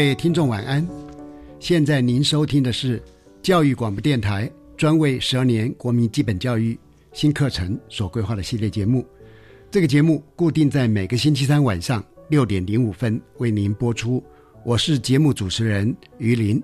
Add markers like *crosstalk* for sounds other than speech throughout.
各位听众晚安，现在您收听的是教育广播电台专为十二年国民基本教育新课程所规划的系列节目。这个节目固定在每个星期三晚上六点零五分为您播出。我是节目主持人于林。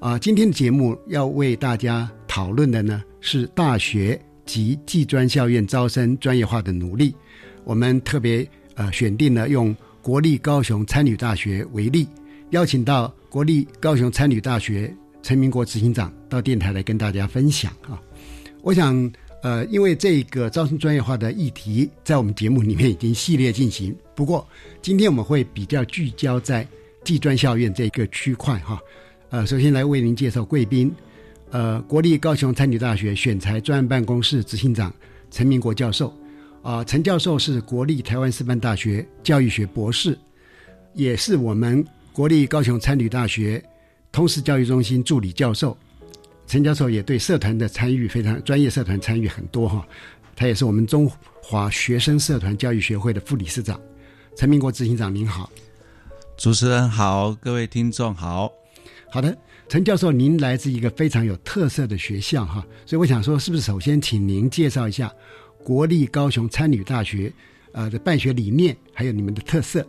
啊，今天的节目要为大家讨论的呢是大学及技专校院招生专业化的努力。我们特别呃选定了用国立高雄参旅大学为例。邀请到国立高雄参旅大学陈明国执行长到电台来跟大家分享啊！我想，呃，因为这个招生专业化的议题在我们节目里面已经系列进行，不过今天我们会比较聚焦在技专校院这个区块哈。呃，首先来为您介绍贵宾，呃，国立高雄参旅大学选材专案办公室执行长陈明国教授啊，陈教授是国立台湾师范大学教育学博士，也是我们。国立高雄参旅大学通识教育中心助理教授陈教授也对社团的参与非常专业，社团参与很多哈。他也是我们中华学生社团教育学会的副理事长。陈明国执行长您好，主持人好，各位听众好。好的，陈教授，您来自一个非常有特色的学校哈，所以我想说，是不是首先请您介绍一下国立高雄参旅大学呃的办学理念，还有你们的特色。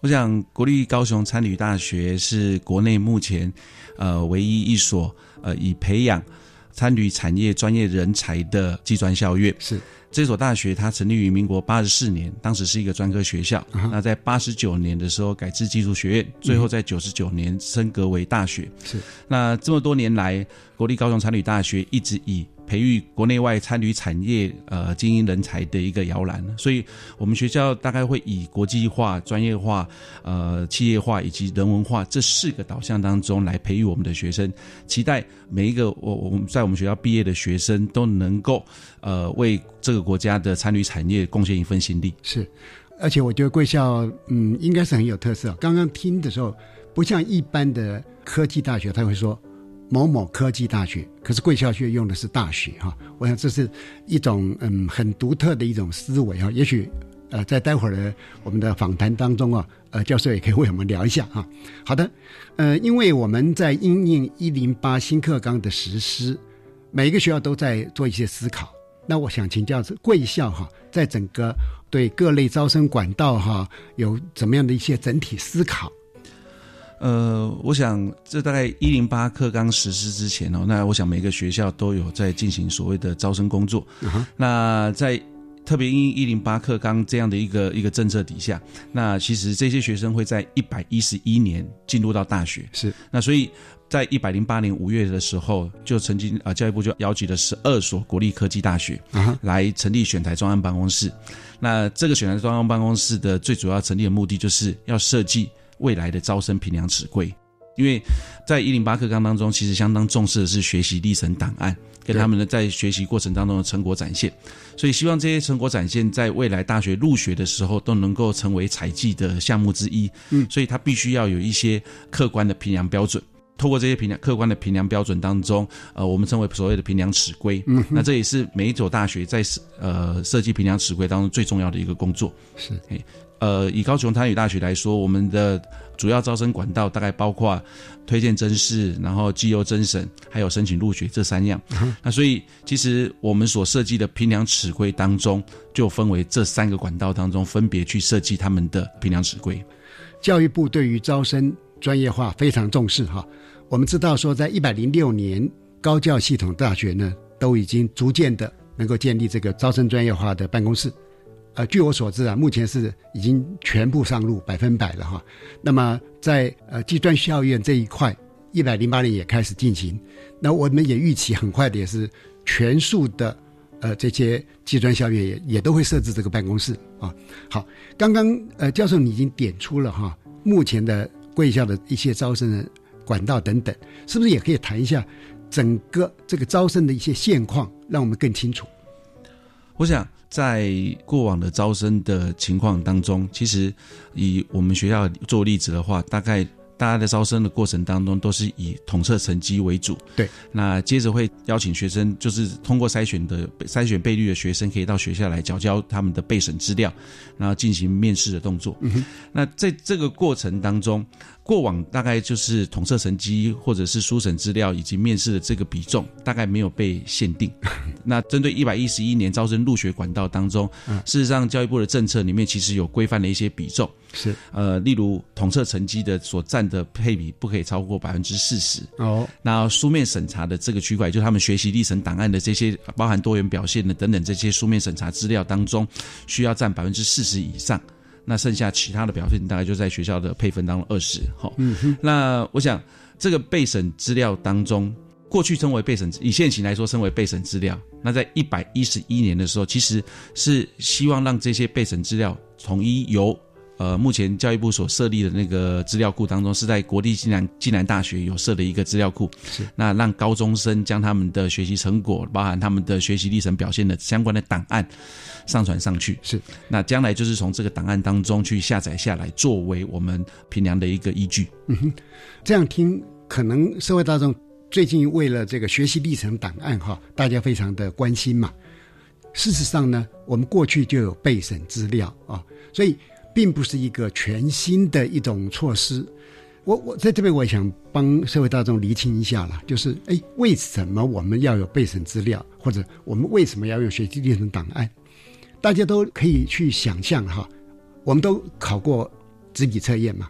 我想，国立高雄参旅大学是国内目前，呃，唯一一所呃以培养参旅产业专业人才的技专校院。是这所大学，它成立于民国八十四年，当时是一个专科学校。那在八十九年的时候改制技术学院，最后在九十九年升格为大学。是那这么多年来，国立高雄参旅大学一直以培育国内外参与产业呃精英人才的一个摇篮，所以我们学校大概会以国际化、专业化、呃企业化以及人文化这四个导向当中来培育我们的学生，期待每一个我我们在我们学校毕业的学生都能够呃为这个国家的参与产业贡献一份心力。是，而且我觉得贵校嗯应该是很有特色。刚刚听的时候，不像一般的科技大学，他会说。某某科技大学，可是贵校却用的是大学哈，我想这是一种嗯很独特的一种思维啊。也许呃在待会儿的我们的访谈当中啊，呃教授也可以为我们聊一下哈。好的，呃因为我们在应应一零八新课纲的实施，每一个学校都在做一些思考。那我想请教贵校哈，在整个对各类招生管道哈有怎么样的一些整体思考？呃，我想这大概一零八课纲实施之前哦，那我想每个学校都有在进行所谓的招生工作。那在特别因一零八课纲这样的一个一个政策底下，那其实这些学生会在一百一十一年进入到大学。是，那所以在一百零八年五月的时候，就曾经啊教育部就邀集了十二所国立科技大学来成立选台专案办公室。那这个选台专案办公室的最主要成立的目的，就是要设计。未来的招生评量尺规，因为在一零八课纲当中，其实相当重视的是学习历程档案跟他们的在学习过程当中的成果展现，所以希望这些成果展现在未来大学入学的时候都能够成为采集的项目之一。嗯，所以它必须要有一些客观的评量标准。透过这些评量客观的评量标准当中，呃，我们称为所谓的评量尺规。嗯，那这也是每一所大学在呃设计评量尺规当中最重要的一个工作。是，呃，以高雄参与大学来说，我们的主要招生管道大概包括推荐甄试，然后绩优甄审，还有申请入学这三样。那所以，其实我们所设计的评量尺规当中，就分为这三个管道当中，分别去设计他们的评量尺规。教育部对于招生专业化非常重视哈。我们知道说，在一百零六年，高教系统大学呢，都已经逐渐的能够建立这个招生专业化的办公室。呃，据我所知啊，目前是已经全部上路百分百了哈。那么在呃技专校院这一块，一百零八年也开始进行。那我们也预期很快的也是全数的呃这些技专校院也也都会设置这个办公室啊。好，刚刚呃教授你已经点出了哈，目前的贵校的一些招生的管道等等，是不是也可以谈一下整个这个招生的一些现况，让我们更清楚？我想。在过往的招生的情况当中，其实以我们学校做例子的话，大概大家在招生的过程当中都是以统测成绩为主。对，那接着会邀请学生，就是通过筛选的筛选倍率的学生，可以到学校来交交他们的备审资料，然后进行面试的动作。嗯那在这个过程当中。过往大概就是统测成绩或者是书审资料以及面试的这个比重，大概没有被限定。*laughs* 那针对一百一十一年招生入学管道当中，事实上教育部的政策里面其实有规范的一些比重，是呃，例如统测成绩的所占的配比不可以超过百分之四十哦。那书面审查的这个区块，就他们学习历程档案的这些包含多元表现的等等这些书面审查资料当中，需要占百分之四十以上。那剩下其他的表现大概就在学校的配分当中二十，好，那我想这个备审资料当中，过去称为备审，以现行来说称为备审资料。那在一百一十一年的时候，其实是希望让这些备审资料统一由。呃，目前教育部所设立的那个资料库当中，是在国立暨南暨南大学有设的一个资料库。是，那让高中生将他们的学习成果，包含他们的学习历程表现的相关的档案上传上去。是，那将来就是从这个档案当中去下载下来，作为我们评量的一个依据。嗯哼，这样听，可能社会大众最近为了这个学习历程档案哈，大家非常的关心嘛。事实上呢，我们过去就有备审资料啊，所以。并不是一个全新的一种措施，我我在这边我想帮社会大众厘清一下了，就是哎，为什么我们要有备审资料，或者我们为什么要用学习历程档案？大家都可以去想象哈，我们都考过纸笔测验嘛，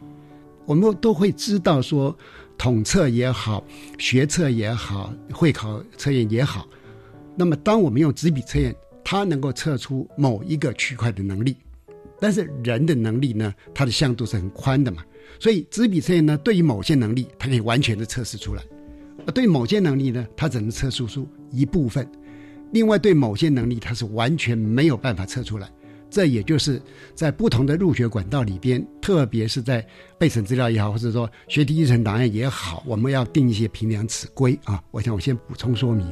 我们都会知道说，统测也好，学测也好，会考测验也好，那么当我们用纸笔测验，它能够测出某一个区块的能力。但是人的能力呢，它的向度是很宽的嘛，所以纸笔测验呢，对于某些能力，它可以完全的测试出来；对某些能力呢，它只能测试出一部分。另外，对某些能力，它是完全没有办法测出来。这也就是在不同的入学管道里边，特别是在备审资料也好，或者说学第一层档案也好，我们要定一些评量尺规啊。我想我先补充说明。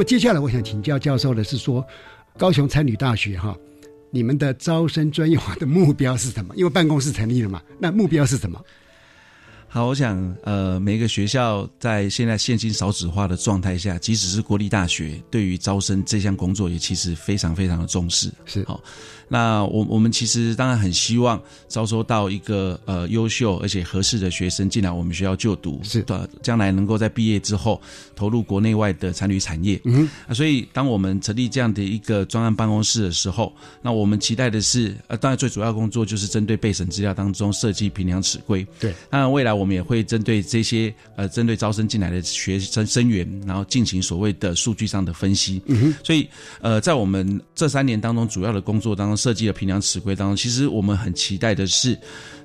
那么接下来我想请教教授的是说，高雄参旅大学哈，你们的招生专业化的目标是什么？因为办公室成立了嘛，那目标是什么？好，我想呃，每个学校在现在现金少子化的状态下，即使是国立大学，对于招生这项工作也其实非常非常的重视。是好。那我我们其实当然很希望招收到一个呃优秀而且合适的学生进来我们学校就读，是的，将来能够在毕业之后投入国内外的参旅产业。嗯，啊，所以当我们成立这样的一个专案办公室的时候，那我们期待的是，呃，当然最主要工作就是针对备审资料当中设计评量尺规。对，那未来我们也会针对这些呃针对招生进来的学生生源，然后进行所谓的数据上的分析。嗯哼，所以呃，在我们这三年当中主要的工作当中。设计的评量尺规当中，其实我们很期待的是，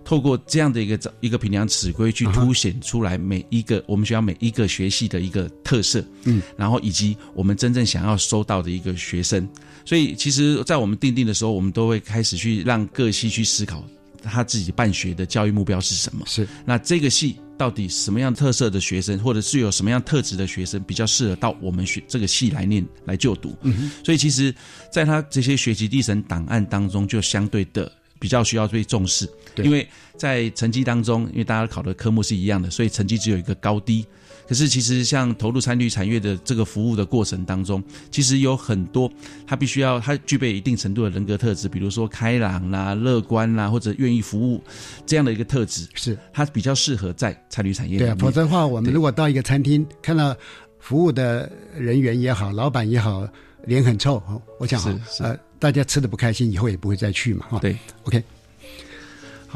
透过这样的一个一个评量尺规，去凸显出来每一个我们学校每一个学系的一个特色，嗯，然后以及我们真正想要收到的一个学生。所以，其实，在我们定定的时候，我们都会开始去让各系去思考他自己办学的教育目标是什么。是，那这个系到底什么样特色的学生，或者是有什么样特质的学生比较适合到我们学这个系来念来就读。嗯，所以其实在他这些学习历程档案当中，就相对的比较需要被重视，因为在成绩当中，因为大家考的科目是一样的，所以成绩只有一个高低。可是，其实像投入参与产业的这个服务的过程当中，其实有很多他必须要他具备一定程度的人格特质，比如说开朗啦、乐观啦，或者愿意服务这样的一个特质，是他比较适合在参与产业。对啊，否则的话，我们如果到一个餐厅看到服务的人员也好，老板也好，脸很臭，我想是，呃，大家吃的不开心，以后也不会再去嘛，哈。对，OK。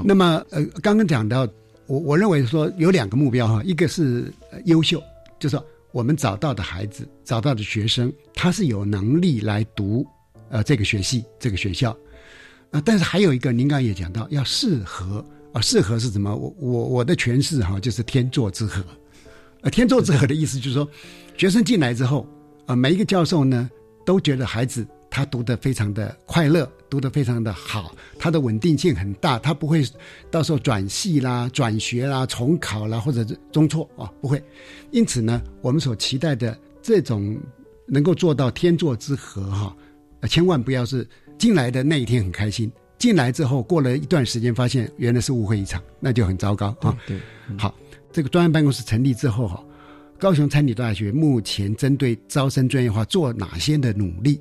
那么，呃，刚刚讲到。我我认为说有两个目标哈，一个是优秀，就是说我们找到的孩子、找到的学生，他是有能力来读呃这个学系、这个学校，啊，但是还有一个，您刚刚也讲到要适合啊，适合是什么？我我我的诠释哈，就是天作之合，呃，天作之合的意思就是说，学生进来之后，啊，每一个教授呢都觉得孩子。他读得非常的快乐，读得非常的好，他的稳定性很大，他不会到时候转系啦、转学啦、重考啦或者是中错啊，不会。因此呢，我们所期待的这种能够做到天作之合哈，千万不要是进来的那一天很开心，进来之后过了一段时间发现原来是误会一场，那就很糟糕啊。对，好，这个专案办公室成立之后哈，高雄餐旅大学目前针对招生专业化做哪些的努力？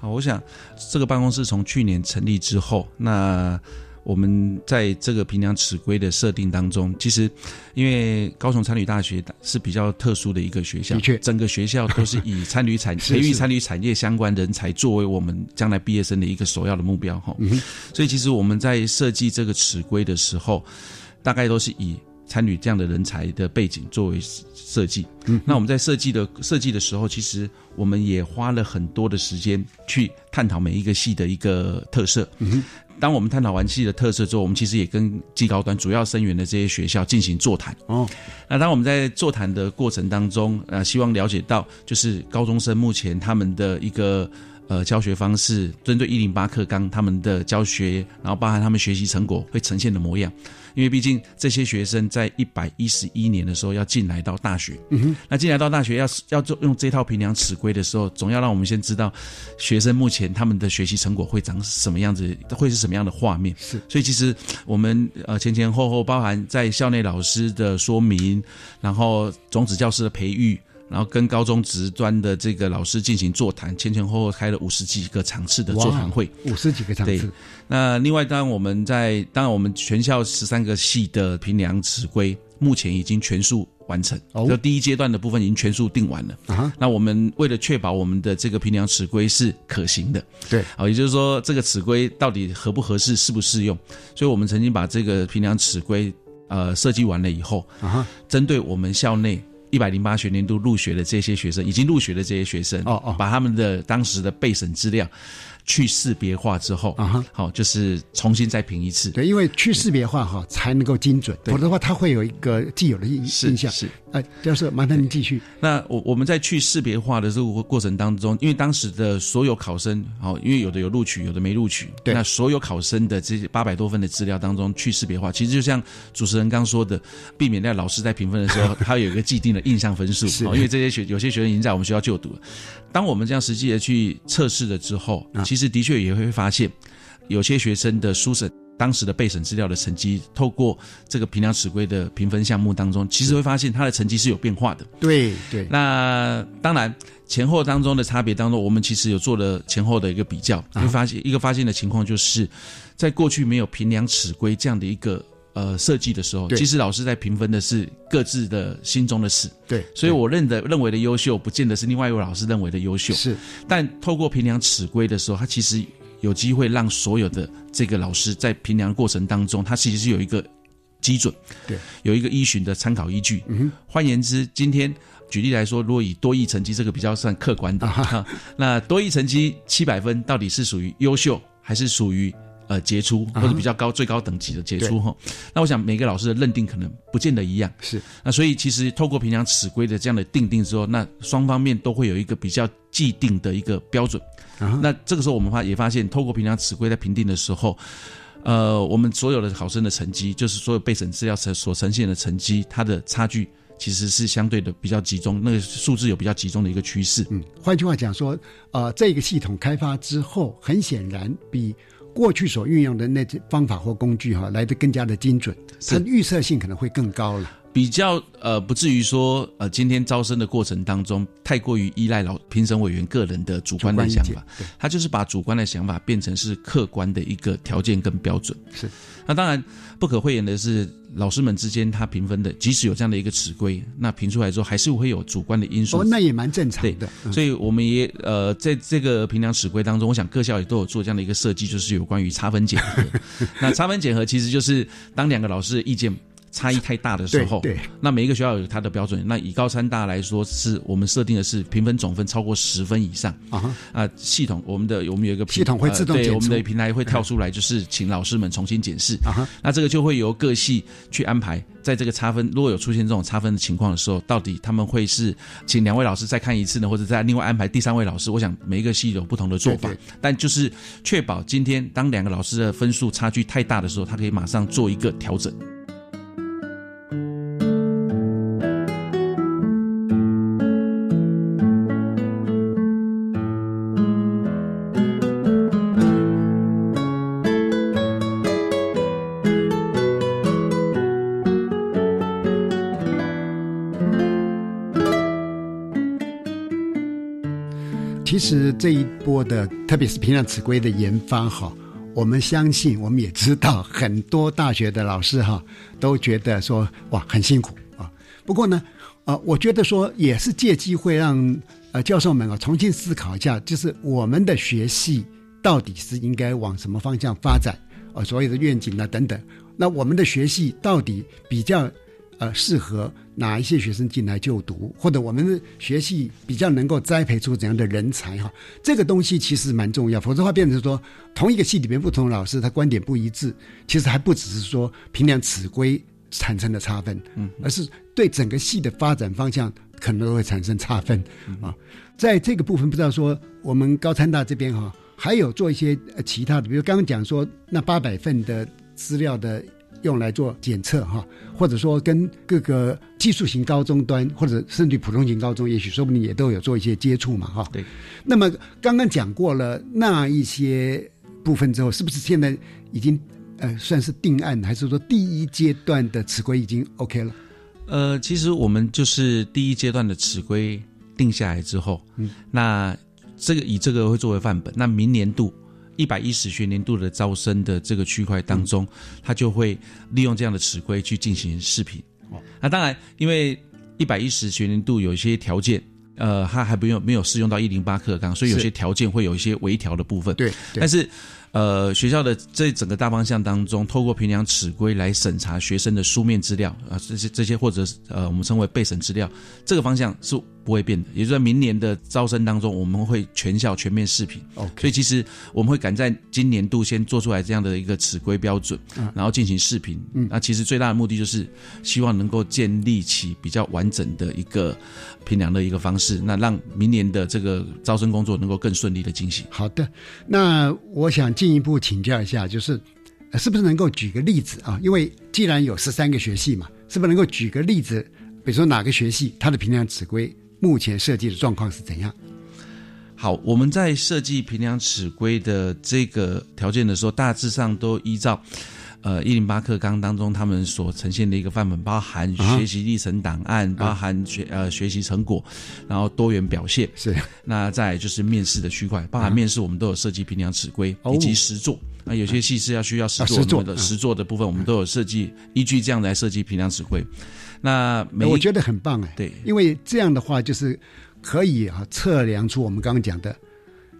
好，我想这个办公室从去年成立之后，那我们在这个平量尺规的设定当中，其实因为高雄参旅大学是比较特殊的一个学校，的确，整个学校都是以参旅产 *laughs* 培育参旅产业相关人才作为我们将来毕业生的一个首要的目标哈。所以其实我们在设计这个尺规的时候，大概都是以。参与这样的人才的背景作为设计，嗯，那我们在设计的设计的时候，其实我们也花了很多的时间去探讨每一个系的一个特色。嗯，当我们探讨完系的特色之后，我们其实也跟技高端主要生源的这些学校进行座谈。哦，那当我们在座谈的过程当中，呃，希望了解到就是高中生目前他们的一个。呃，教学方式针对一零八课纲他们的教学，然后包含他们学习成果会呈现的模样，因为毕竟这些学生在一百一十一年的时候要进来到大学，嗯哼，那进来到大学要要做用这套评量尺规的时候，总要让我们先知道学生目前他们的学习成果会长什么样子，会是什么样的画面。是，所以其实我们呃前前后后包含在校内老师的说明，然后种子教师的培育。然后跟高中职专的这个老师进行座谈，前前后后开了五十几个场次的座谈会，五十几个场次。对，那另外当然我们在当然我们全校十三个系的评量尺规，目前已经全数完成，就第一阶段的部分已经全数定完了。啊，那我们为了确保我们的这个评量尺规是可行的，对，啊，也就是说这个尺规到底合不合适，适不适用，所以我们曾经把这个评量尺规呃设计完了以后，啊，针对我们校内。一百零八学年度入学的这些学生，已经入学的这些学生，哦哦，把他们的当时的备审资料。去识别化之后，啊哈，好，就是重新再评一次。对，因为去识别化哈才能够精准，否则的话它会有一个既有的印印象。是，哎，教授，麻烦您继续。那我我们在去识别化的这个过程当中，因为当时的所有考生，好，因为有的有录取，有的没录取，对，那所有考生的这些八百多份的资料当中去识别化，其实就像主持人刚说的，避免在老师在评分的时候，他有一个既定的印象分数，是，因为这些学有些学生已经在我们学校就读了。当我们这样实际的去测试了之后，其实的确也会发现，有些学生的书审当时的备审资料的成绩，透过这个评量尺规的评分项目当中，其实会发现他的成绩是有变化的。对对。那当然前后当中的差别当中，我们其实有做了前后的一个比较，会发现一个发现的情况就是，在过去没有评量尺规这样的一个。呃，设计的时候，其实老师在评分的是各自的心中的事。对，所以我认的认为的优秀，不见得是另外一位老师认为的优秀。是，但透过评量尺规的时候，他其实有机会让所有的这个老师在评量过程当中，他其实是有一个基准，对，有一个依循的参考依据。嗯，换言之，今天举例来说，如果以多益成绩这个比较算客观的，那多益成绩七百分到底是属于优秀，还是属于？呃，杰出或者比较高、最高等级的杰出哈，那我想每个老师的认定可能不见得一样。是，那所以其实透过平常尺规的这样的定定之后，那双方面都会有一个比较既定的一个标准。那这个时候我们发也发现，透过平常尺规在评定的时候，呃，我们所有的考生的成绩，就是所有备审资料所所呈现的成绩，它的差距其实是相对的比较集中，那个数字有比较集中的一个趋势。嗯，换句话讲说，呃，这个系统开发之后，很显然比过去所运用的那些方法或工具哈来的更加的精准，它预测性可能会更高了。比较呃，不至于说呃，今天招生的过程当中太过于依赖老评审委员个人的主观的想法，他就是把主观的想法变成是客观的一个条件跟标准。是，那当然不可讳言的是，老师们之间他评分的，即使有这样的一个尺规，那评出来之后还是会有主观的因素。哦，那也蛮正常的。所以我们也呃，在这个评量尺规当中，我想各校也都有做这样的一个设计，就是有关于差分检核。那差分检核其实就是当两个老师的意见。差异太大的时候，对，那每一个学校有它的标准。那以高三大来说，是我们设定的是评分总分超过十分以上啊啊，系统我们的我们有一个系统会自动对我们的平台会跳出来，就是请老师们重新检视啊。那这个就会由各系去安排，在这个差分如果有出现这种差分的情况的时候，到底他们会是请两位老师再看一次呢，或者再另外安排第三位老师？我想每一个系有不同的做法，但就是确保今天当两个老师的分数差距太大的时候，他可以马上做一个调整。播的，特别是平量尺规的研发，哈，我们相信，我们也知道，很多大学的老师哈，都觉得说，哇，很辛苦啊。不过呢，啊，我觉得说，也是借机会让呃教授们啊重新思考一下，就是我们的学系到底是应该往什么方向发展啊，所有的愿景啊等等。那我们的学系到底比较。呃，适合哪一些学生进来就读，或者我们的学系比较能够栽培出怎样的人才哈？这个东西其实蛮重要，否则的话变成说同一个系里面不同的老师他观点不一致，其实还不只是说评量尺规产生的差分，嗯，而是对整个系的发展方向可能都会产生差分啊。在这个部分，不知道说我们高参大这边哈，还有做一些其他的，比如刚刚讲说那八百份的资料的。用来做检测哈，或者说跟各个技术型高中端，或者甚至普通型高中，也许说不定也都有做一些接触嘛哈。对。那么刚刚讲过了那一些部分之后，是不是现在已经呃算是定案，还是说第一阶段的尺规已经 OK 了？呃，其实我们就是第一阶段的尺规定下来之后，嗯，那这个以这个会作为范本，那明年度。一百一十学年度的招生的这个区块当中，他就会利用这样的尺规去进行视频。哦那当然，因为一百一十学年度有一些条件，呃，他还不用没有适用到一零八课纲，所以有些条件会有一些微调的部分。对，但是。呃，学校的这整个大方向当中，透过评量尺规来审查学生的书面资料啊，这些这些或者呃，我们称为备审资料，这个方向是不会变的。也就是在明年的招生当中，我们会全校全面视频。哦，所以其实我们会赶在今年度先做出来这样的一个尺规标准，然后进行视频。嗯，那其实最大的目的就是希望能够建立起比较完整的一个评量的一个方式，那让明年的这个招生工作能够更顺利的进行。好的，那我想。进一步请教一下，就是是不是能够举个例子啊？因为既然有十三个学系嘛，是不是能够举个例子？比如说哪个学系它的评量尺规目前设计的状况是怎样？好，我们在设计平量尺规的这个条件的时候，大致上都依照。呃，一零八课纲当中，他们所呈现的一个范本，包含学习历程档案，包含学呃学习成果，然后多元表现是。那再就是面试的区块，包含面试我们都有设计评量尺规以及实作。那有些系是要需要实作的实作的部分，我们都有设计依据这样来设计评量尺规。那我觉得很棒哎，对，因为这样的话就是可以啊测量出我们刚刚讲的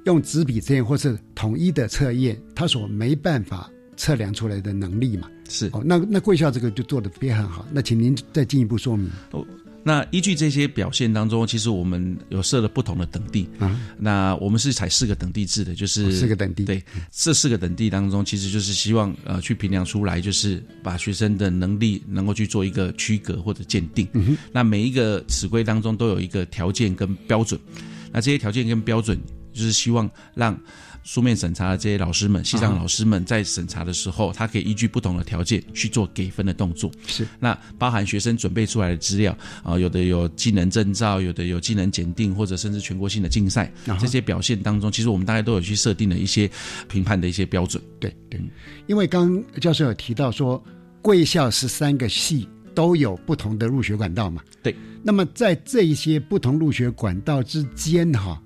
用纸笔测验或是统一的测验，他所没办法。测量出来的能力嘛，是哦，那那贵校这个就做的非常好，那请您再进一步说明。哦，那依据这些表现当中，其实我们有设了不同的等地啊，那我们是采四个等地制的，就是四个等地。对，这四个等地当中，其实就是希望呃去评量出来，就是把学生的能力能够去做一个区隔或者鉴定。那每一个尺规当中都有一个条件跟标准，那这些条件跟标准就是希望让。书面审查的这些老师们，系上老师们在审查的时候，他可以依据不同的条件去做给分的动作。是，那包含学生准备出来的资料啊，有的有技能证照，有的有技能检定，或者甚至全国性的竞赛，这些表现当中，其实我们大概都有去设定了一些评判的一些标准。对对，因为刚教授有提到说，贵校十三个系都有不同的入学管道嘛。对，那么在这一些不同入学管道之间，哈，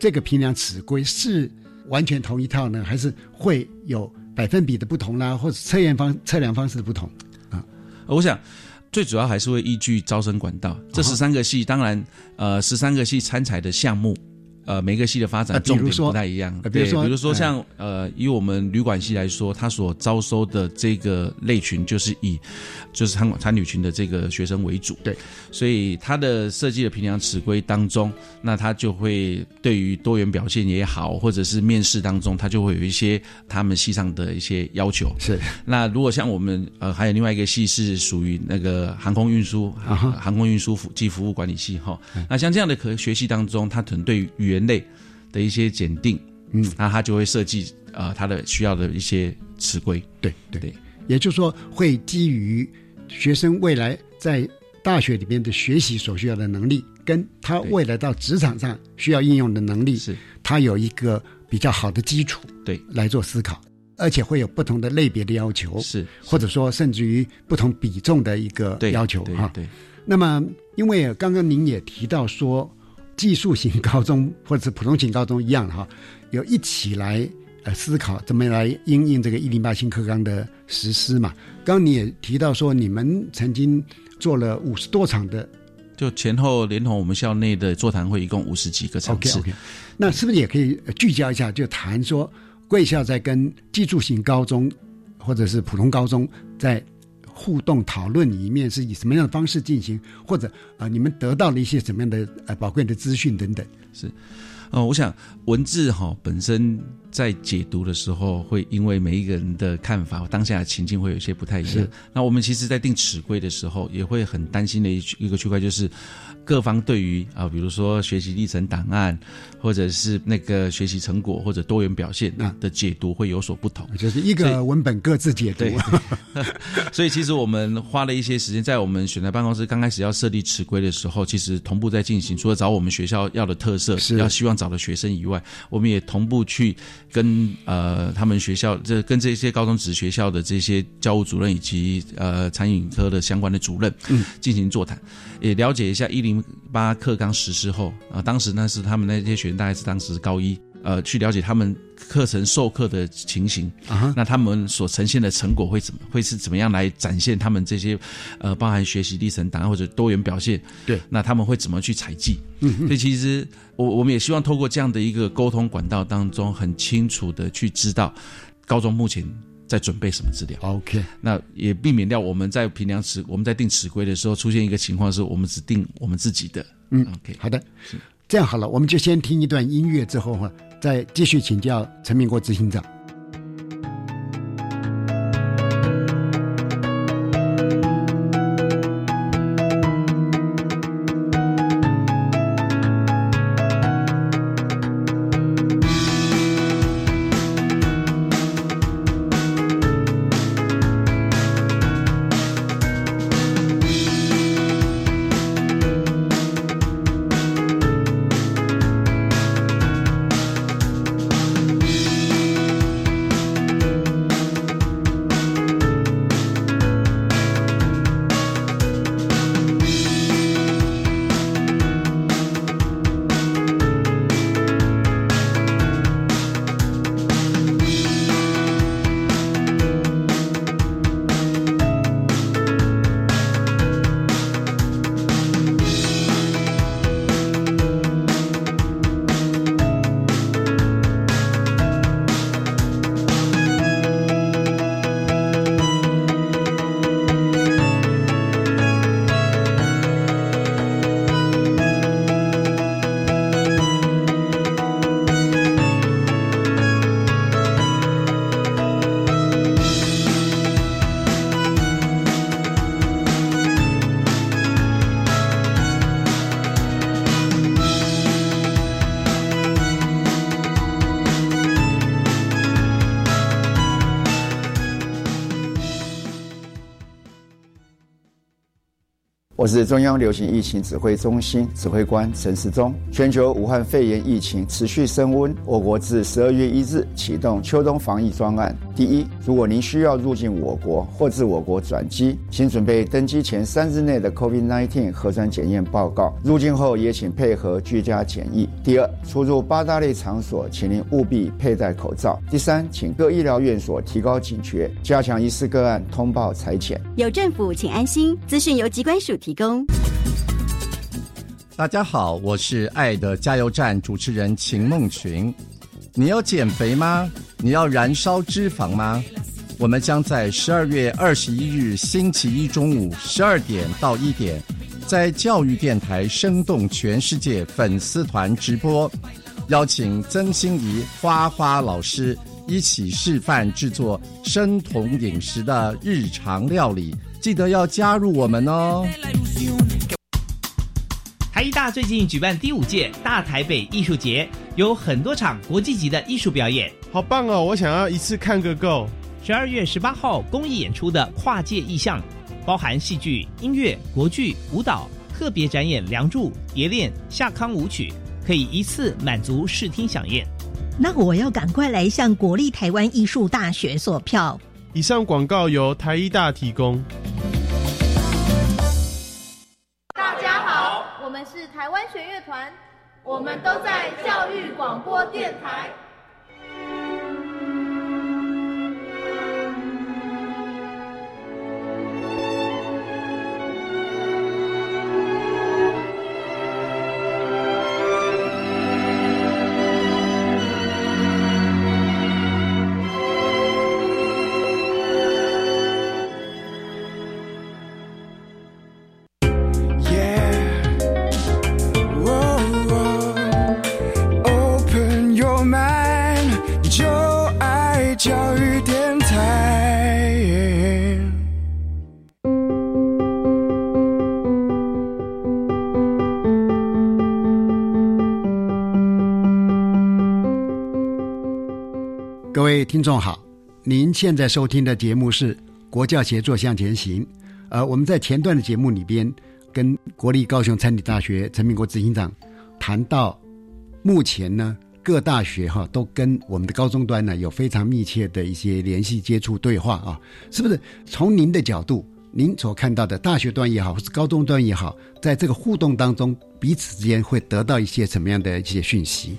这个评量尺规是。完全同一套呢，还是会有百分比的不同啦，或者测验方测量方式的不同啊？我想最主要还是会依据招生管道。这十三个系，当然呃，十三个系参采的项目。呃，每个系的发展重点不太一样。比如说，比如说像呃，以我们旅馆系来说，它所招收的这个类群就是以就是参参旅群的这个学生为主。对，所以它的设计的评量尺规当中，那它就会对于多元表现也好，或者是面试当中，它就会有一些他们系上的一些要求。是。那如果像我们呃，还有另外一个系是属于那个航空运输航空运输服及服务管理系哈，那像这样的可学系当中，它可能对于语言类的一些检定，嗯，那他就会设计呃他的需要的一些词规，对对。对，也就是说会基于学生未来在大学里面的学习所需要的能力，跟他未来到职场上需要应用的能力，是。他有一个比较好的基础，对，来做思考，而且会有不同的类别的要求，是。或者说甚至于不同比重的一个要求哈。对，那么因为刚刚您也提到说。技术型高中 *laughs* 或者是普通型高中一样哈，有一起来呃思考怎么来应应这个一零八新课纲的实施嘛？刚你也提到说你们曾经做了五十多场的，就前后连同我们校内的座谈会，一共五十几个场次。那是不是也可以聚焦一下，就谈说贵校在跟技术型高中或者是普通高中在。互动讨论里面是以什么样的方式进行，或者啊，你们得到了一些什么样的呃宝贵的资讯等等？是，呃，我想文字哈本身在解读的时候，会因为每一个人的看法、当下的情境会有一些不太一样。那我们其实，在定尺规的时候，也会很担心的一一个区块就是。各方对于啊，比如说学习历程档案，或者是那个学习成果或者多元表现的解读会有所不同，就是一个文本各自解读。*laughs* 所以其实我们花了一些时间，在我们选材办公室刚开始要设立尺规的时候，其实同步在进行。除了找我们学校要的特色，要希望找的学生以外，我们也同步去跟呃他们学校这跟这些高中职学校的这些教务主任以及呃餐饮科的相关的主任嗯进行座谈，也了解一下一零。八课纲实施后啊，当时呢是他们那些学生大概是当时高一，呃，去了解他们课程授课的情形啊，那他们所呈现的成果会怎么会是怎么样来展现他们这些呃包含学习历程档案或者多元表现？对，那他们会怎么去采集？嗯所以其实我我们也希望透过这样的一个沟通管道当中，很清楚的去知道高中目前。在准备什么资料？OK，那也避免掉我们在评量尺，我们在定尺规的时候出现一个情况，是我们只定我们自己的。嗯，OK，好的，这样好了，我们就先听一段音乐，之后哈，再继续请教陈明国执行长。中央流行疫情指挥中心指挥官陈时中。全球武汉肺炎疫情持续升温，我国自十二月一日启动秋冬防疫专案。第一，如果您需要入境我国或自我国转机，请准备登机前三日内的 COVID-19 核酸检验报告。入境后也请配合居家检疫。第二，出入八大类场所，请您务必佩戴口罩。第三，请各医疗院所提高警觉，加强疑似个案通报裁剪。有政府，请安心。资讯由机关署提供。大家好，我是爱的加油站主持人秦梦群。你要减肥吗？你要燃烧脂肪吗？我们将在十二月二十一日星期一中午十二点到一点，在教育电台生动全世界粉丝团直播，邀请曾心怡花花老师一起示范制作生酮饮食的日常料理，记得要加入我们哦。最近举办第五届大台北艺术节，有很多场国际级的艺术表演，好棒哦！我想要一次看个够。十二月十八号公益演出的跨界意象，包含戏剧、音乐、国剧、舞蹈，特别展演《梁祝》《蝶恋》《夏康舞曲》，可以一次满足视听飨宴。那我要赶快来向国立台湾艺术大学索票。以上广告由台艺大提供。台湾弦乐团，我们都在教育广播电台。听众好，您现在收听的节目是《国教协作向前行》。呃，我们在前段的节目里边，跟国立高雄餐理大学陈明国执行长谈到，目前呢各大学哈都跟我们的高中端呢有非常密切的一些联系、接触、对话啊，是不是？从您的角度，您所看到的大学端也好，或是高中端也好，在这个互动当中，彼此之间会得到一些什么样的一些讯息？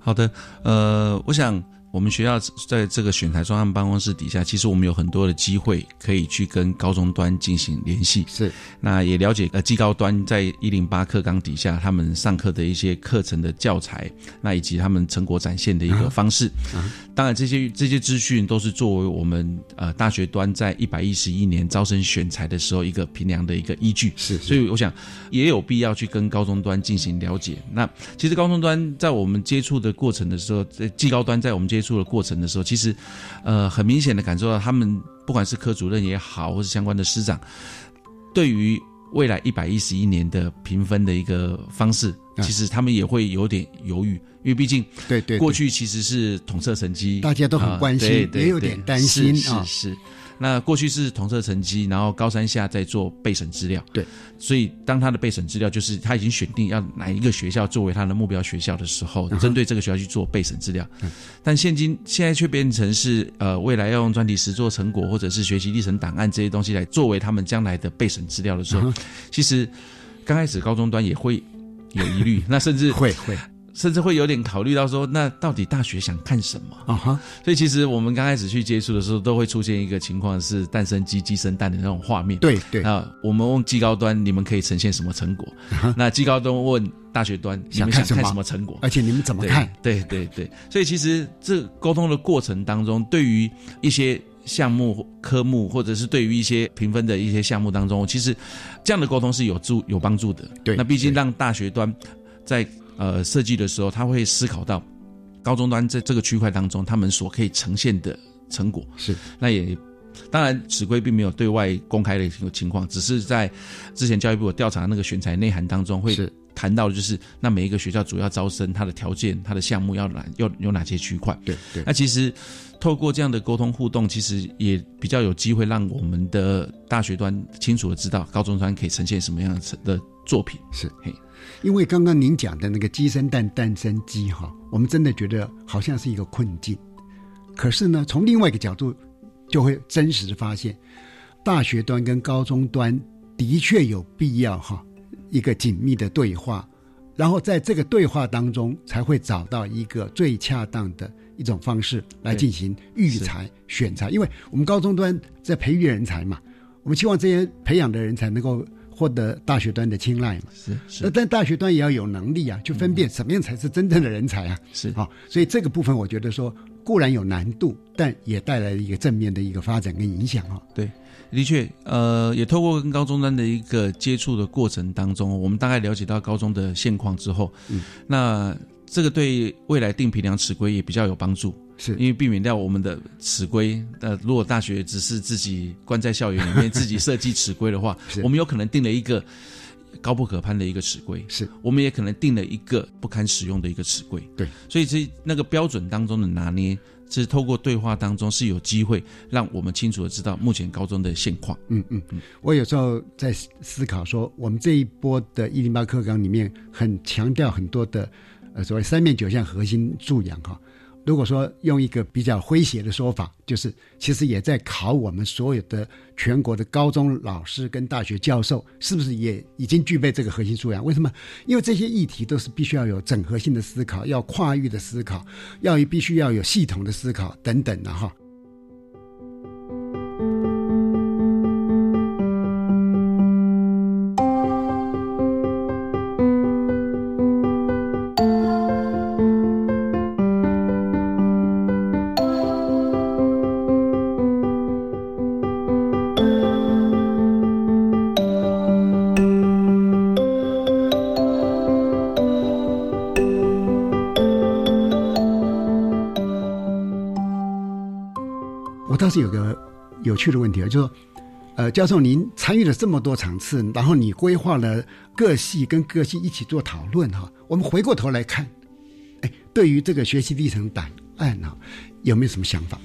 好的，呃，我想。我们学校在这个选材专案办公室底下，其实我们有很多的机会可以去跟高中端进行联系。是，那也了解呃，技高端在一零八课纲底下，他们上课的一些课程的教材，那以及他们成果展现的一个方式。当然，这些这些资讯都是作为我们呃大学端在一百一十一年招生选材的时候一个评量的一个依据。是，所以我想也有必要去跟高中端进行了解。那其实高中端在我们接触的过程的时候，在技高端在我们接。接触的过程的时候，其实，呃，很明显的感受到他们不管是科主任也好，或是相关的师长，对于未来一百一十一年的评分的一个方式，其实他们也会有点犹豫，因为毕竟对对过去其实是统测成绩，大家都很关心，也有点担心啊，是。那过去是同测成绩，然后高三下在做备审资料。对，所以当他的备审资料就是他已经选定要哪一个学校作为他的目标学校的时候，针对这个学校去做备审资料。但现今现在却变成是呃，未来要用专题实作成果或者是学习历程档案这些东西来作为他们将来的备审资料的时候，其实刚开始高中端也会有疑虑，*laughs* 那甚至会会。甚至会有点考虑到说，那到底大学想看什么啊？哈，所以其实我们刚开始去接触的时候，都会出现一个情况是蛋生鸡，鸡生蛋的那种画面。对对啊，我们问技高端，你们可以呈现什么成果？那技高端问大学端，你们想看什么成果？而且你们怎么看？对对对，所以其实这沟通的过程当中，对于一些项目科目，或者是对于一些评分的一些项目当中，其实这样的沟通是有助有帮助的。对，那毕竟让大学端在。呃，设计的时候他会思考到高中端在这个区块当中，他们所可以呈现的成果是。那也当然，此规并没有对外公开的一个情况，只是在之前教育部调查那个选材内涵当中会谈到就是那每一个学校主要招生，它的条件、它的项目要哪要有哪些区块？对对。那其实透过这样的沟通互动，其实也比较有机会让我们的大学端清楚的知道高中端可以呈现什么样的作品。是，嘿，因为刚刚您讲的那个鸡生蛋，蛋生鸡哈，我们真的觉得好像是一个困境。可是呢，从另外一个角度，就会真实的发现，大学端跟高中端的确有必要哈。一个紧密的对话，然后在这个对话当中，才会找到一个最恰当的一种方式来进行育才、选才。因为我们高中端在培育人才嘛，我们希望这些培养的人才能够获得大学端的青睐嘛。是是，但大学端也要有能力啊，去分辨什么样才是真正的人才啊。是啊，所以这个部分我觉得说固然有难度，但也带来了一个正面的一个发展跟影响啊。对。的确，呃，也透过跟高中端的一个接触的过程当中，我们大概了解到高中的现况之后，嗯，那这个对未来定评量尺规也比较有帮助，是。因为避免掉我们的尺规，呃，如果大学只是自己关在校园里面自己设计尺规的话，*laughs* 我们有可能定了一个高不可攀的一个尺规，是。我们也可能定了一个不堪使用的一个尺规，对，所以这那个标准当中的拿捏。是透过对话当中是有机会让我们清楚的知道目前高中的现况。嗯嗯嗯，我有时候在思考说，我们这一波的“一零八课纲”里面很强调很多的呃所谓三面九项核心素养哈。如果说用一个比较诙谐的说法，就是其实也在考我们所有的全国的高中老师跟大学教授，是不是也已经具备这个核心素养？为什么？因为这些议题都是必须要有整合性的思考，要跨域的思考，要必须要有系统的思考等等的哈。趣的问题啊，就说，呃，教授您参与了这么多场次，然后你规划了各系跟各系一起做讨论哈。我们回过头来看，哎，对于这个学习历程档案啊，有没有什么想法？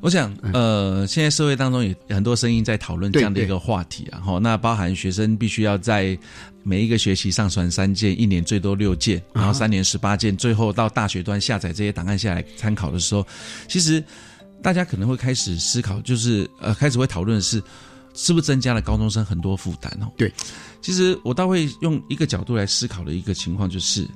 我想，呃，现在社会当中有很多声音在讨论这样的一个话题啊，哈，那包含学生必须要在每一个学期上传三件，一年最多六件，然后三年十八件，最后到大学端下载这些档案下来参考的时候，其实。大家可能会开始思考，就是呃，开始会讨论的是，是不是增加了高中生很多负担哦？对，其实我倒会用一个角度来思考的一个情况，就是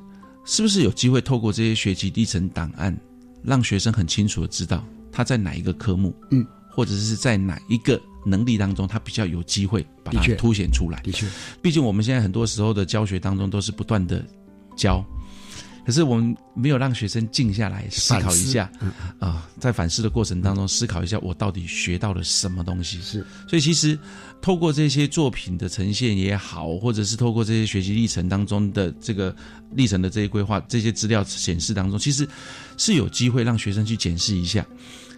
是不是有机会透过这些学习历程档案，让学生很清楚的知道他在哪一个科目，嗯，或者是在哪一个能力当中，他比较有机会把它凸显出来。的确，毕竟我们现在很多时候的教学当中都是不断的教。可是我们没有让学生静下来思考一下，啊，在反思的过程当中思考一下，我到底学到了什么东西？是，所以其实透过这些作品的呈现也好，或者是透过这些学习历程当中的这个历程的这些规划、这些资料显示当中，其实是有机会让学生去检视一下，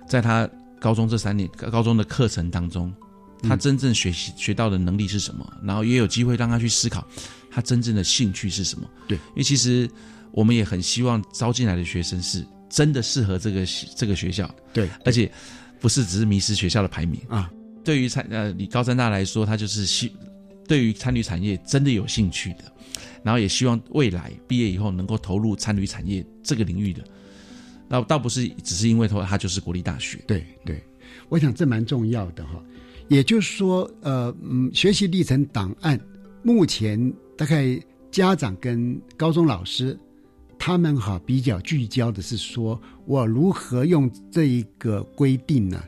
在他高中这三年高中的课程当中，他真正学习学到的能力是什么？然后也有机会让他去思考他真正的兴趣是什么？对，因为其实。我们也很希望招进来的学生是真的适合这个这个学校，对，而且不是只是迷失学校的排名啊。对于参呃，你高三大来说，他就是希对于参旅产业真的有兴趣的，然后也希望未来毕业以后能够投入参旅产业这个领域的。那倒不是只是因为说他就是国立大学，对对，我想这蛮重要的哈。也就是说，呃嗯，学习历程档案目前大概家长跟高中老师。他们哈比较聚焦的是说，我如何用这一个规定呢？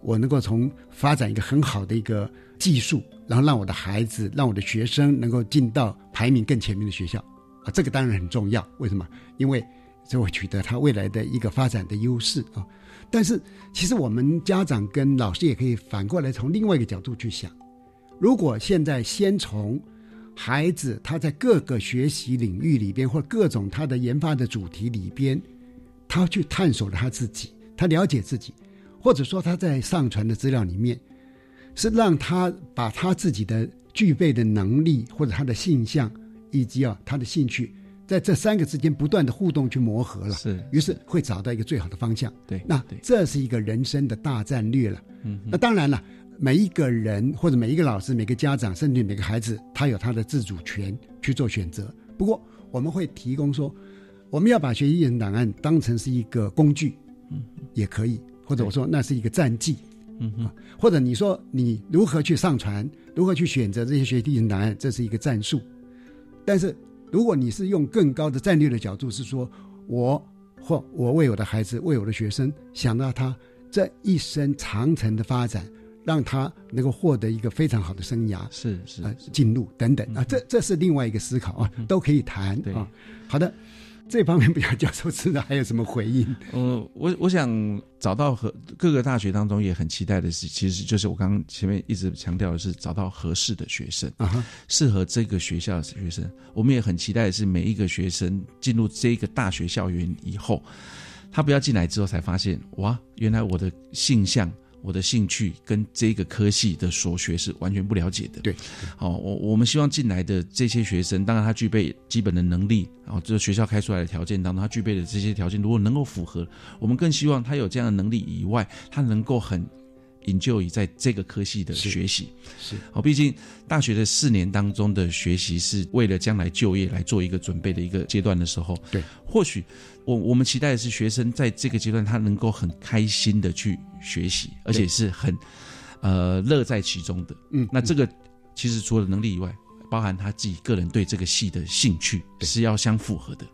我能够从发展一个很好的一个技术，然后让我的孩子、让我的学生能够进到排名更前面的学校啊，这个当然很重要。为什么？因为这会取得他未来的一个发展的优势啊。但是，其实我们家长跟老师也可以反过来从另外一个角度去想：如果现在先从孩子他在各个学习领域里边，或各种他的研发的主题里边，他去探索了他自己，他了解自己，或者说他在上传的资料里面，是让他把他自己的具备的能力或者他的性向以及啊他的兴趣，在这三个之间不断的互动去磨合了，是，于是会找到一个最好的方向。对，那这是一个人生的大战略了。嗯，那当然了，每一个人或者每一个老师、每个家长，甚至每个孩子，他有他的自主权去做选择。不过我们会提供说，我们要把学习历程档案当成是一个工具，嗯，也可以，或者我说那是一个战绩。嗯哼，或者你说你如何去上传，如何去选择这些学习历程档案，这是一个战术。但是如果你是用更高的战略的角度，是说我或我为我的孩子、为我的学生想到他这一生长程的发展，让他能够获得一个非常好的生涯，是是呃进入等等啊，这这是另外一个思考啊，都可以谈啊。好的。这方面，不要教授知道还有什么回应？嗯，*laughs* 我我想找到和各个大学当中也很期待的是，其实就是我刚刚前面一直强调的是找到合适的学生啊，适合这个学校的学生。我们也很期待的是每一个学生进入这个大学校园以后，他不要进来之后才发现，哇，原来我的性向。我的兴趣跟这个科系的所学是完全不了解的。对，好，我我们希望进来的这些学生，当然他具备基本的能力，然后这学校开出来的条件当中，他具备的这些条件如果能够符合，我们更希望他有这样的能力以外，他能够很。引咎于在这个科系的学习是哦，毕竟大学的四年当中的学习是为了将来就业来做一个准备的一个阶段的时候，对，或许我我们期待的是学生在这个阶段他能够很开心的去学习，而且是很呃乐在其中的。嗯，那这个其实除了能力以外，包含他自己个人对这个系的兴趣是要相符合的。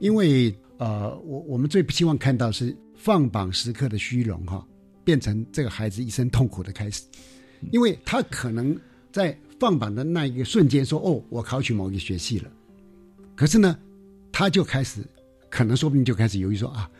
因为呃，我我们最不希望看到是放榜时刻的虚荣哈。变成这个孩子一生痛苦的开始，因为他可能在放榜的那一个瞬间说：“哦，我考取某一个学系了。”可是呢，他就开始可能说不定就开始犹豫说：“啊，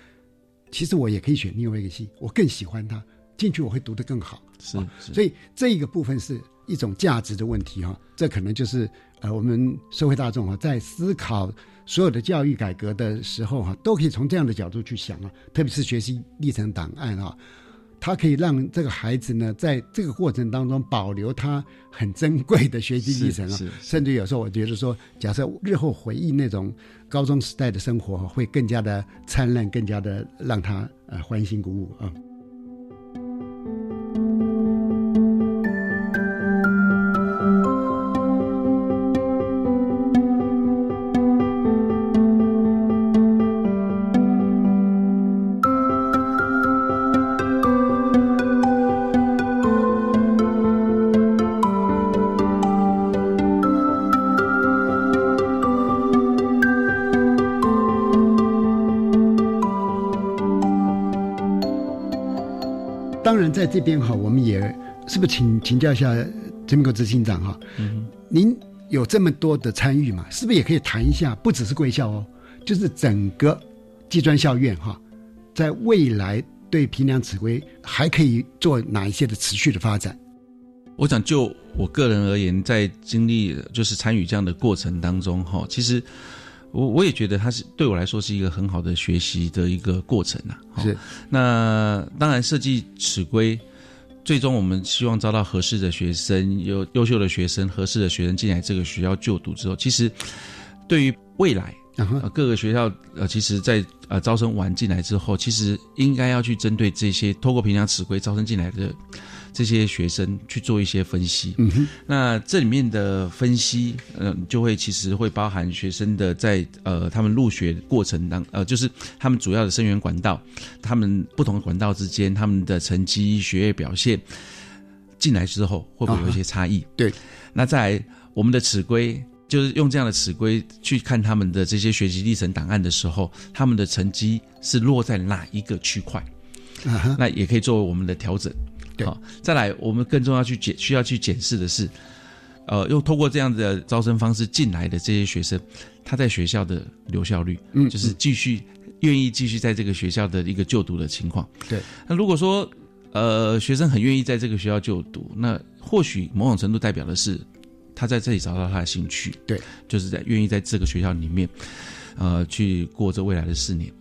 其实我也可以选另外一个系，我更喜欢它，进去我会读得更好。”是，所以这一个部分是一种价值的问题哈。这可能就是呃，我们社会大众啊，在思考所有的教育改革的时候哈，都可以从这样的角度去想啊，特别是学习历程档案啊。它可以让这个孩子呢，在这个过程当中保留他很珍贵的学习历程啊，甚至有时候我觉得说，假设日后回忆那种高中时代的生活，会更加的灿烂，更加的让他呃欢欣鼓舞啊。当然在这边哈，我们也是不是请请教一下陈明国执行长哈？嗯，您有这么多的参与嘛？是不是也可以谈一下？不只是贵校哦，就是整个技专校院哈，在未来对平凉指挥还可以做哪一些的持续的发展？我想就我个人而言，在经历就是参与这样的过程当中哈，其实。我我也觉得它是对我来说是一个很好的学习的一个过程呐。是，那当然设计尺规，最终我们希望招到合适的学生，有优秀的学生，合适的学生进来这个学校就读之后，其实对于未来，呃，各个学校呃，其实在呃招生完进来之后，其实应该要去针对这些透过平常尺规招生进来的。这些学生去做一些分析，嗯哼，那这里面的分析，嗯，就会其实会包含学生的在呃他们入学过程当呃就是他们主要的生源管道，他们不同的管道之间他们的成绩、学业表现进来之后会不会有一些差异？对，那在我们的尺规就是用这样的尺规去看他们的这些学习历程档案的时候，他们的成绩是落在哪一个区块？那也可以作为我们的调整。好，再来，我们更重要去检需要去检视的是，呃，又透过这样的招生方式进来的这些学生，他在学校的留校率，嗯，就是继续愿意继续在这个学校的一个就读的情况。对，那如果说呃学生很愿意在这个学校就读，那或许某种程度代表的是他在这里找到他的兴趣，对，就是在愿意在这个学校里面，呃，去过这未来的四年。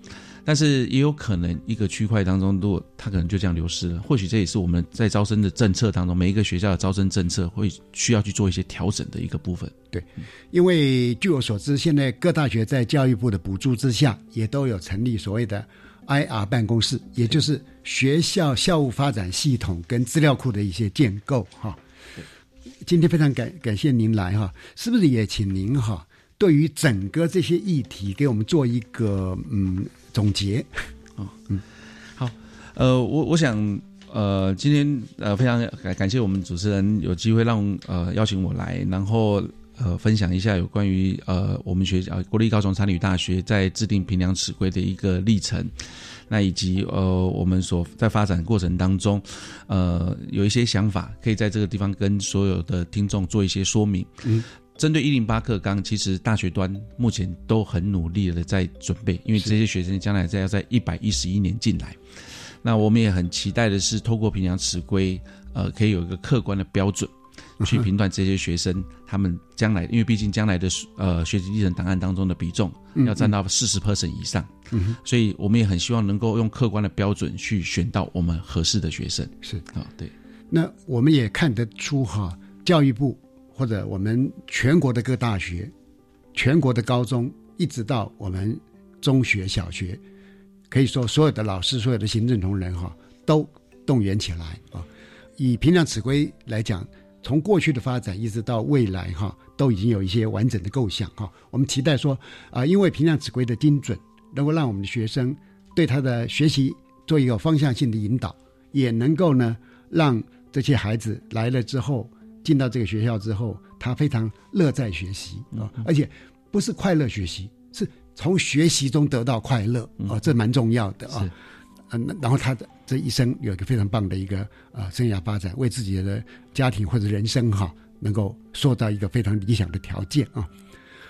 但是也有可能一个区块当中，如果它可能就这样流失了，或许这也是我们在招生的政策当中，每一个学校的招生政策会需要去做一些调整的一个部分。对，因为据我所知，现在各大学在教育部的补助之下，也都有成立所谓的 IR 办公室，也就是学校校务发展系统跟资料库的一些建构哈。今天非常感感谢您来哈，是不是也请您哈？对于整个这些议题，给我们做一个嗯总结。*laughs* 哦，嗯，好，呃，我我想，呃，今天呃非常感感谢我们主持人有机会让呃邀请我来，然后呃分享一下有关于呃我们学校国立高雄参旅大学在制定评量尺规的一个历程，那以及呃我们所在发展过程当中，呃有一些想法，可以在这个地方跟所有的听众做一些说明。嗯。针对一零八课纲，其实大学端目前都很努力的在准备，因为这些学生将来在要在一百一十一年进来。那我们也很期待的是，透过评量尺规，呃，可以有一个客观的标准，去评断这些学生他们将来，因为毕竟将来的呃学习历程档案当中的比重要占到四十 percent 以上，所以我们也很希望能够用客观的标准去选到我们合适的学生。是啊，对。那我们也看得出哈，教育部。或者我们全国的各大学、全国的高中，一直到我们中学、小学，可以说所有的老师、所有的行政同仁哈，都动员起来啊。以平量尺规来讲，从过去的发展一直到未来哈，都已经有一些完整的构想哈。我们期待说啊，因为平量尺规的精准，能够让我们的学生对他的学习做一个方向性的引导，也能够呢让这些孩子来了之后。进到这个学校之后，他非常乐在学习啊，而且不是快乐学习，是从学习中得到快乐啊，这蛮重要的啊。嗯，然后他的这一生有一个非常棒的一个啊生涯发展，为自己的家庭或者人生哈，能够塑造一个非常理想的条件啊。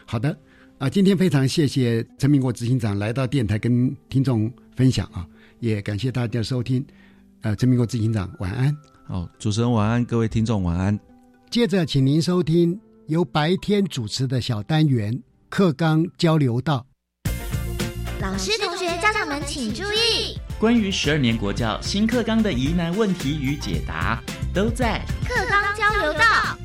好的啊，今天非常谢谢陈明国执行长来到电台跟听众分享啊，也感谢大家收听。呃，陈明国执行长晚安。好，主持人晚安，各位听众晚安。接着，请您收听由白天主持的小单元课纲交流道。老师、同学、家长们请注意，关于十二年国教新课纲的疑难问题与解答，都在课纲交流道。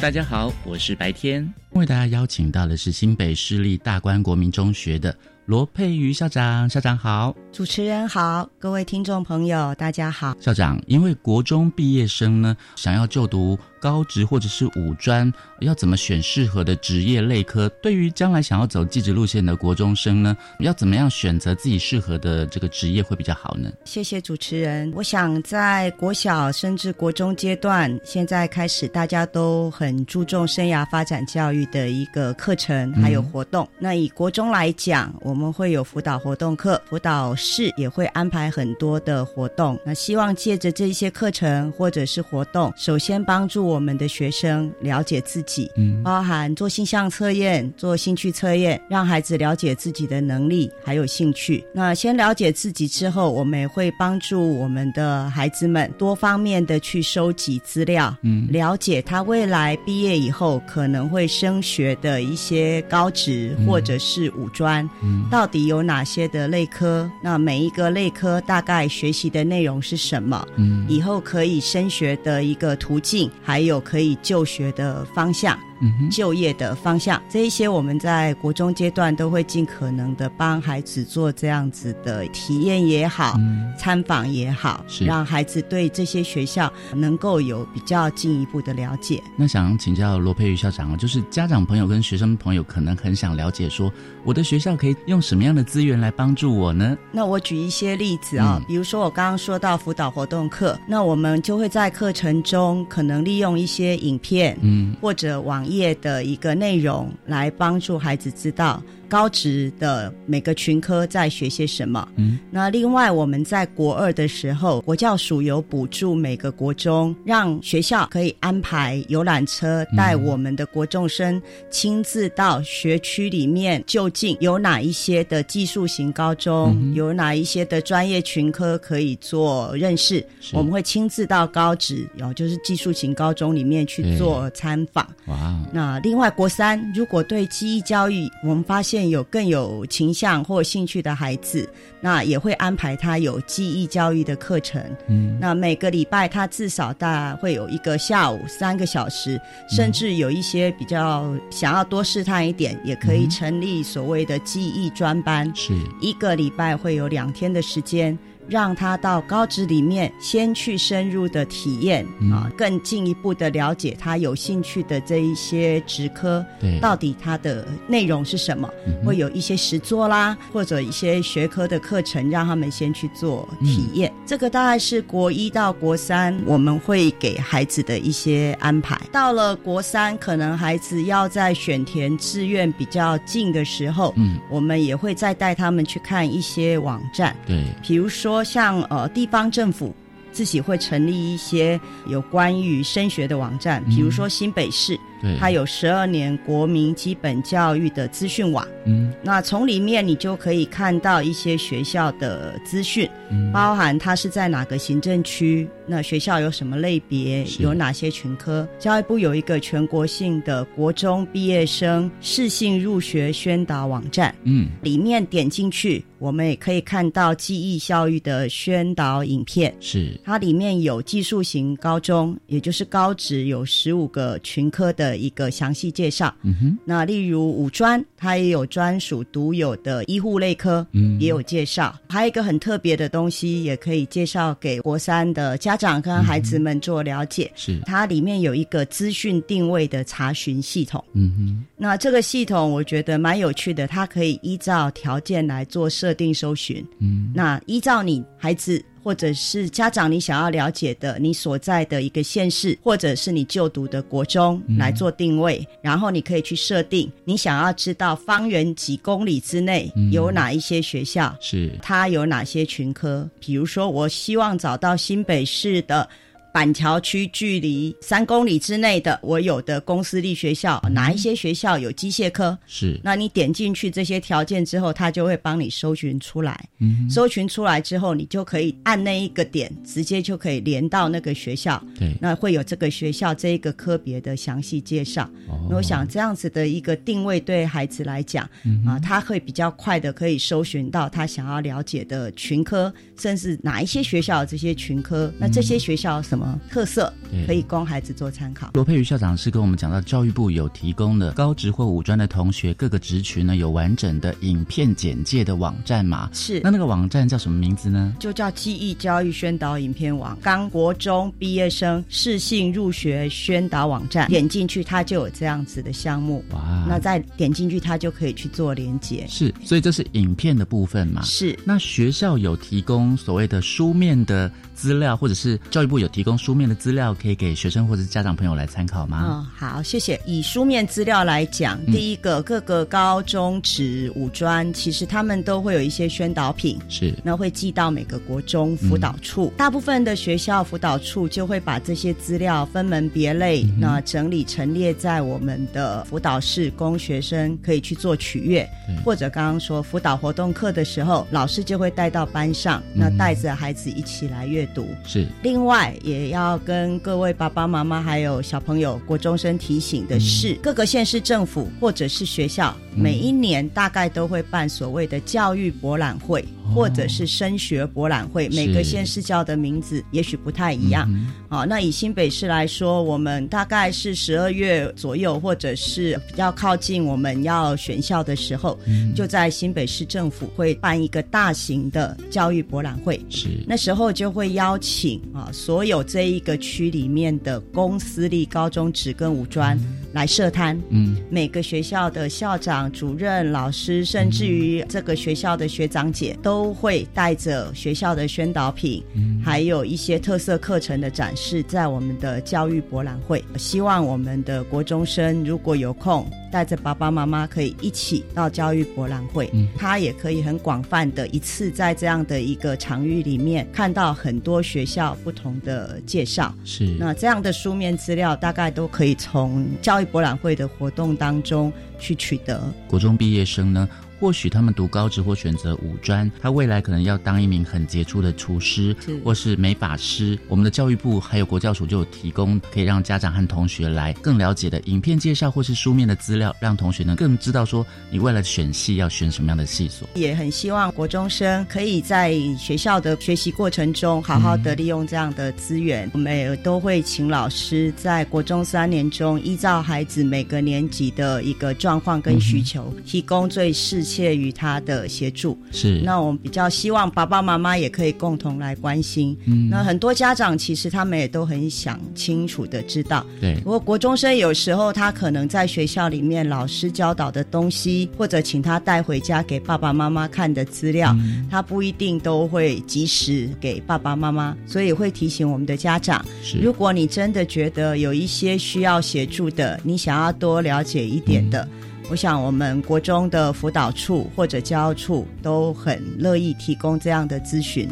大家好，我是白天，为大家邀请到的是新北市立大观国民中学的。罗佩瑜校长，校长好，主持人好，各位听众朋友，大家好。校长，因为国中毕业生呢，想要就读。高职或者是五专，要怎么选适合的职业类科？对于将来想要走技职路线的国中生呢，要怎么样选择自己适合的这个职业会比较好呢？谢谢主持人。我想在国小甚至国中阶段，现在开始大家都很注重生涯发展教育的一个课程还有活动。那以国中来讲，我们会有辅导活动课，辅导室也会安排很多的活动。那希望借着这些课程或者是活动，首先帮助。我们的学生了解自己，嗯，包含做性向测验、做兴趣测验，让孩子了解自己的能力还有兴趣。那先了解自己之后，我们也会帮助我们的孩子们多方面的去收集资料，嗯，了解他未来毕业以后可能会升学的一些高职或者是五专，嗯，到底有哪些的类科？那每一个类科大概学习的内容是什么？嗯，以后可以升学的一个途径还。还有可以就学的方向。就业的方向，这一些我们在国中阶段都会尽可能的帮孩子做这样子的体验也好，参访也好，让孩子对这些学校能够有比较进一步的了解。那想请教罗佩瑜校长啊，就是家长朋友跟学生朋友可能很想了解，说我的学校可以用什么样的资源来帮助我呢？那我举一些例子啊，比如说我刚刚说到辅导活动课，那我们就会在课程中可能利用一些影片，嗯，或者网。页的一个内容来帮助孩子知道。高职的每个群科在学些什么？嗯，那另外我们在国二的时候，国教署有补助每个国中，让学校可以安排游览车带我们的国中生亲自到学区里面，究竟有哪一些的技术型高中，有哪一些的专业群科可以做认识。我们会亲自到高职，然后就是技术型高中里面去做参访。哇，那另外国三如果对记忆教育，我们发现。现有更有倾向或兴趣的孩子，那也会安排他有记忆教育的课程。嗯，那每个礼拜他至少大会有一个下午三个小时，甚至有一些比较想要多试探一点，也可以成立所谓的记忆专班。是一个礼拜会有两天的时间。让他到高职里面先去深入的体验啊，更进一步的了解他有兴趣的这一些职科，对，到底它的内容是什么？会有一些实作啦，或者一些学科的课程，让他们先去做体验。这个大概是国一到国三我们会给孩子的一些安排。到了国三，可能孩子要在选填志愿比较近的时候，嗯，我们也会再带他们去看一些网站，对，比如说。像呃地方政府自己会成立一些有关于升学的网站，比如说新北市。它有十二年国民基本教育的资讯网，嗯，那从里面你就可以看到一些学校的资讯，嗯，包含它是在哪个行政区，那学校有什么类别，有哪些群科。教育部有一个全国性的国中毕业生适性入学宣导网站，嗯，里面点进去，我们也可以看到记忆教育的宣导影片，是。它里面有技术型高中，也就是高职有十五个群科的。的一个详细介绍。嗯哼，那例如五专，它也有专属独有的医护类科，嗯，也有介绍。还有一个很特别的东西，也可以介绍给国三的家长跟孩子们做了解。是，它里面有一个资讯定位的查询系统。嗯哼，那这个系统我觉得蛮有趣的，它可以依照条件来做设定搜寻。嗯，那依照你孩子。或者是家长你想要了解的你所在的一个县市，或者是你就读的国中来做定位，然后你可以去设定你想要知道方圆几公里之内有哪一些学校，是它有哪些群科。比如说，我希望找到新北市的。板桥区距离三公里之内的我有的公私立学校，哪一些学校有机械科？是，那你点进去这些条件之后，它就会帮你搜寻出来。嗯，搜寻出来之后，你就可以按那一个点，直接就可以连到那个学校。对，那会有这个学校这一个科别的详细介绍。哦，我想这样子的一个定位对孩子来讲，啊，他会比较快的可以搜寻到他想要了解的群科，甚至哪一些学校这些群科，那这些学校什么？特色可以供孩子做参考。罗佩瑜校长是跟我们讲到，教育部有提供的高职或五专的同学各个职群呢，有完整的影片简介的网站嘛？是。那那个网站叫什么名字呢？就叫记忆教育宣导影片网，刚国中毕业生适性入学宣导网站。点进去，它就有这样子的项目。哇！那再点进去，它就可以去做连接。是，所以这是影片的部分嘛？是。那学校有提供所谓的书面的资料，或者是教育部有提供。书面的资料可以给学生或者家长朋友来参考吗？嗯，好，谢谢。以书面资料来讲，第一个各个高中职五专，其实他们都会有一些宣导品，是那会寄到每个国中辅导处。大部分的学校辅导处就会把这些资料分门别类，那整理陈列在我们的辅导室，供学生可以去做取阅。或者刚刚说辅导活动课的时候，老师就会带到班上，那带着孩子一起来阅读。是另外也。要跟各位爸爸妈妈还有小朋友国中生提醒的是，各个县市政府或者是学校，每一年大概都会办所谓的教育博览会。或者是升学博览会，每个县市叫的名字也许不太一样。好，那以新北市来说，我们大概是十二月左右，或者是比较靠近我们要选校的时候，就在新北市政府会办一个大型的教育博览会。是，那时候就会邀请啊，所有这一个区里面的公私立高中职跟五专来设摊。嗯，每个学校的校长、主任、老师，甚至于这个学校的学长姐都。都会带着学校的宣导品，还有一些特色课程的展示，在我们的教育博览会。希望我们的国中生如果有空，带着爸爸妈妈可以一起到教育博览会，他也可以很广泛的一次在这样的一个场域里面看到很多学校不同的介绍。是那这样的书面资料，大概都可以从教育博览会的活动当中去取得。国中毕业生呢？或许他们读高职或选择五专，他未来可能要当一名很杰出的厨师，或是美法师。我们的教育部还有国教署就有提供可以让家长和同学来更了解的影片介绍，或是书面的资料，让同学呢更知道说你未来选系要选什么样的系所。也很希望国中生可以在学校的学习过程中，好好的利用这样的资源。我们也都会请老师在国中三年中，依照孩子每个年级的一个状况跟需求，提供最适切于他的协助。是，那我们比较希望爸爸妈妈也可以共同来关心。嗯，那很多家长其实他们也都很想清楚的知道。对，不过国中生有时候他可能在学校里面老师教导的东西，或者请他带回家给爸爸妈妈看的资料，他不一定都会及时给爸爸妈妈，所以会提醒我们的家长：如果你真的觉得有一些需要协助的，你想要多了解一点的。我想，我们国中的辅导处或者教处都很乐意提供这样的咨询，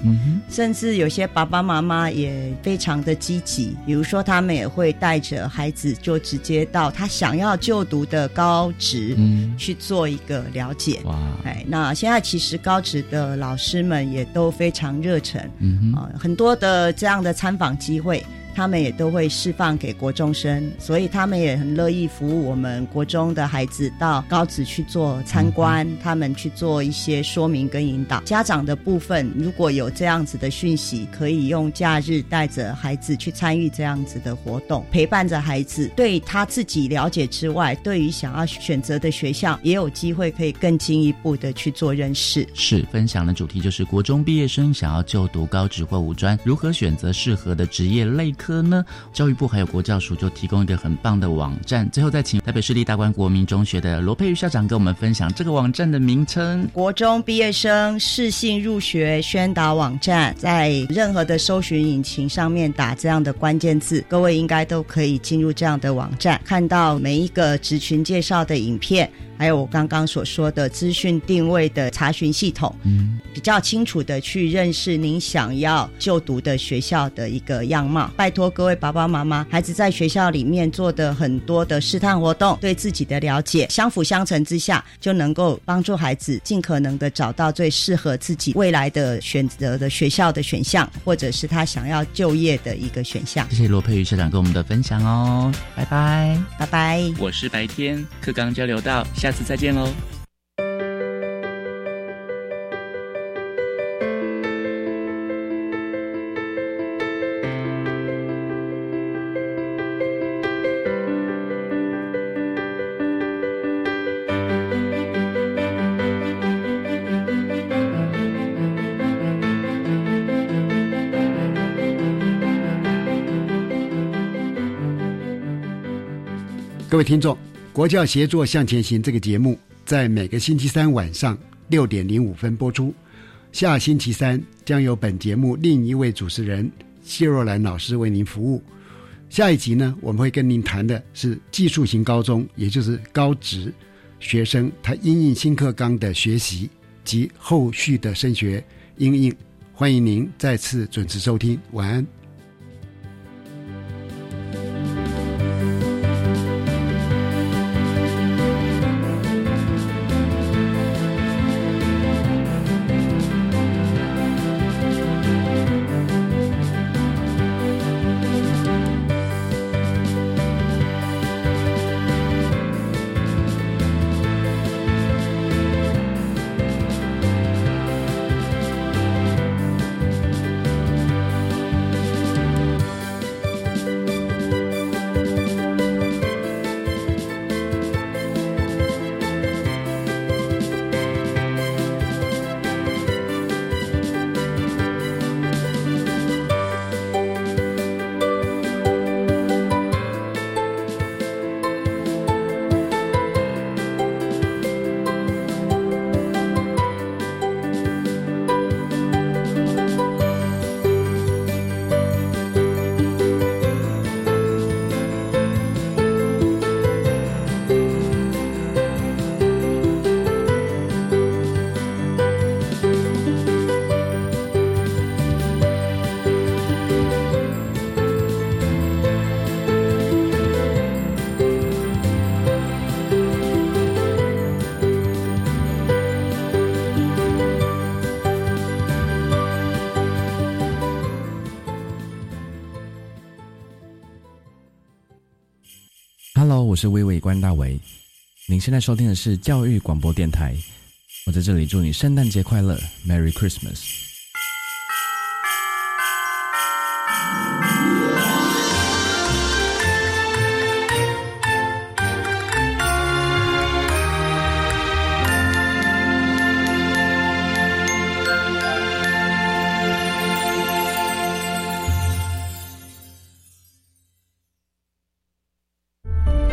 甚至有些爸爸妈妈也非常的积极。比如说，他们也会带着孩子，就直接到他想要就读的高职去做一个了解。哇！哎，那现在其实高职的老师们也都非常热忱，嗯啊，很多的这样的参访机会。他们也都会释放给国中生，所以他们也很乐意服务我们国中的孩子到高职去做参观，他们去做一些说明跟引导。家长的部分如果有这样子的讯息，可以用假日带着孩子去参与这样子的活动，陪伴着孩子，对他自己了解之外，对于想要选择的学校也有机会可以更进一步的去做认识。是分享的主题就是国中毕业生想要就读高职或五专，如何选择适合的职业类科。科呢？教育部还有国教署就提供一个很棒的网站。最后再请台北市立大观国民中学的罗佩瑜校长跟我们分享这个网站的名称：国中毕业生适性入学宣导网站。在任何的搜寻引擎上面打这样的关键字，各位应该都可以进入这样的网站，看到每一个职群介绍的影片。还有我刚刚所说的资讯定位的查询系统，嗯，比较清楚的去认识您想要就读的学校的一个样貌。拜托各位爸爸妈妈，孩子在学校里面做的很多的试探活动，对自己的了解相辅相成之下，就能够帮助孩子尽可能的找到最适合自己未来的选择的学校的选项，或者是他想要就业的一个选项。谢谢罗佩瑜校长跟我们的分享哦，拜拜，拜拜。我是白天课刚交流到。下次再见喽。各位听众。国教协作向前行这个节目在每个星期三晚上六点零五分播出。下星期三将由本节目另一位主持人谢若兰老师为您服务。下一集呢，我们会跟您谈的是技术型高中，也就是高职学生他因应新课纲的学习及后续的升学应应。欢迎您再次准时收听，晚安。我是薇薇关大为。您现在收听的是教育广播电台。我在这里祝你圣诞节快乐，Merry Christmas。